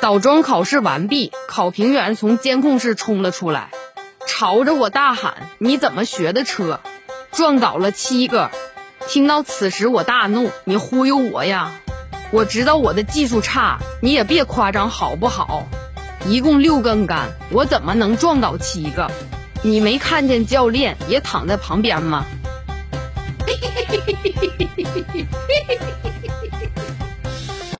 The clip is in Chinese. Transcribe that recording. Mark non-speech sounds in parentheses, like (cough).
倒桩考试完毕，考评员从监控室冲了出来，朝着我大喊：“你怎么学的车？撞倒了七个！”听到此时，我大怒：“你忽悠我呀！我知道我的技术差，你也别夸张好不好？一共六根杆，我怎么能撞倒七个？你没看见教练也躺在旁边吗？” (laughs)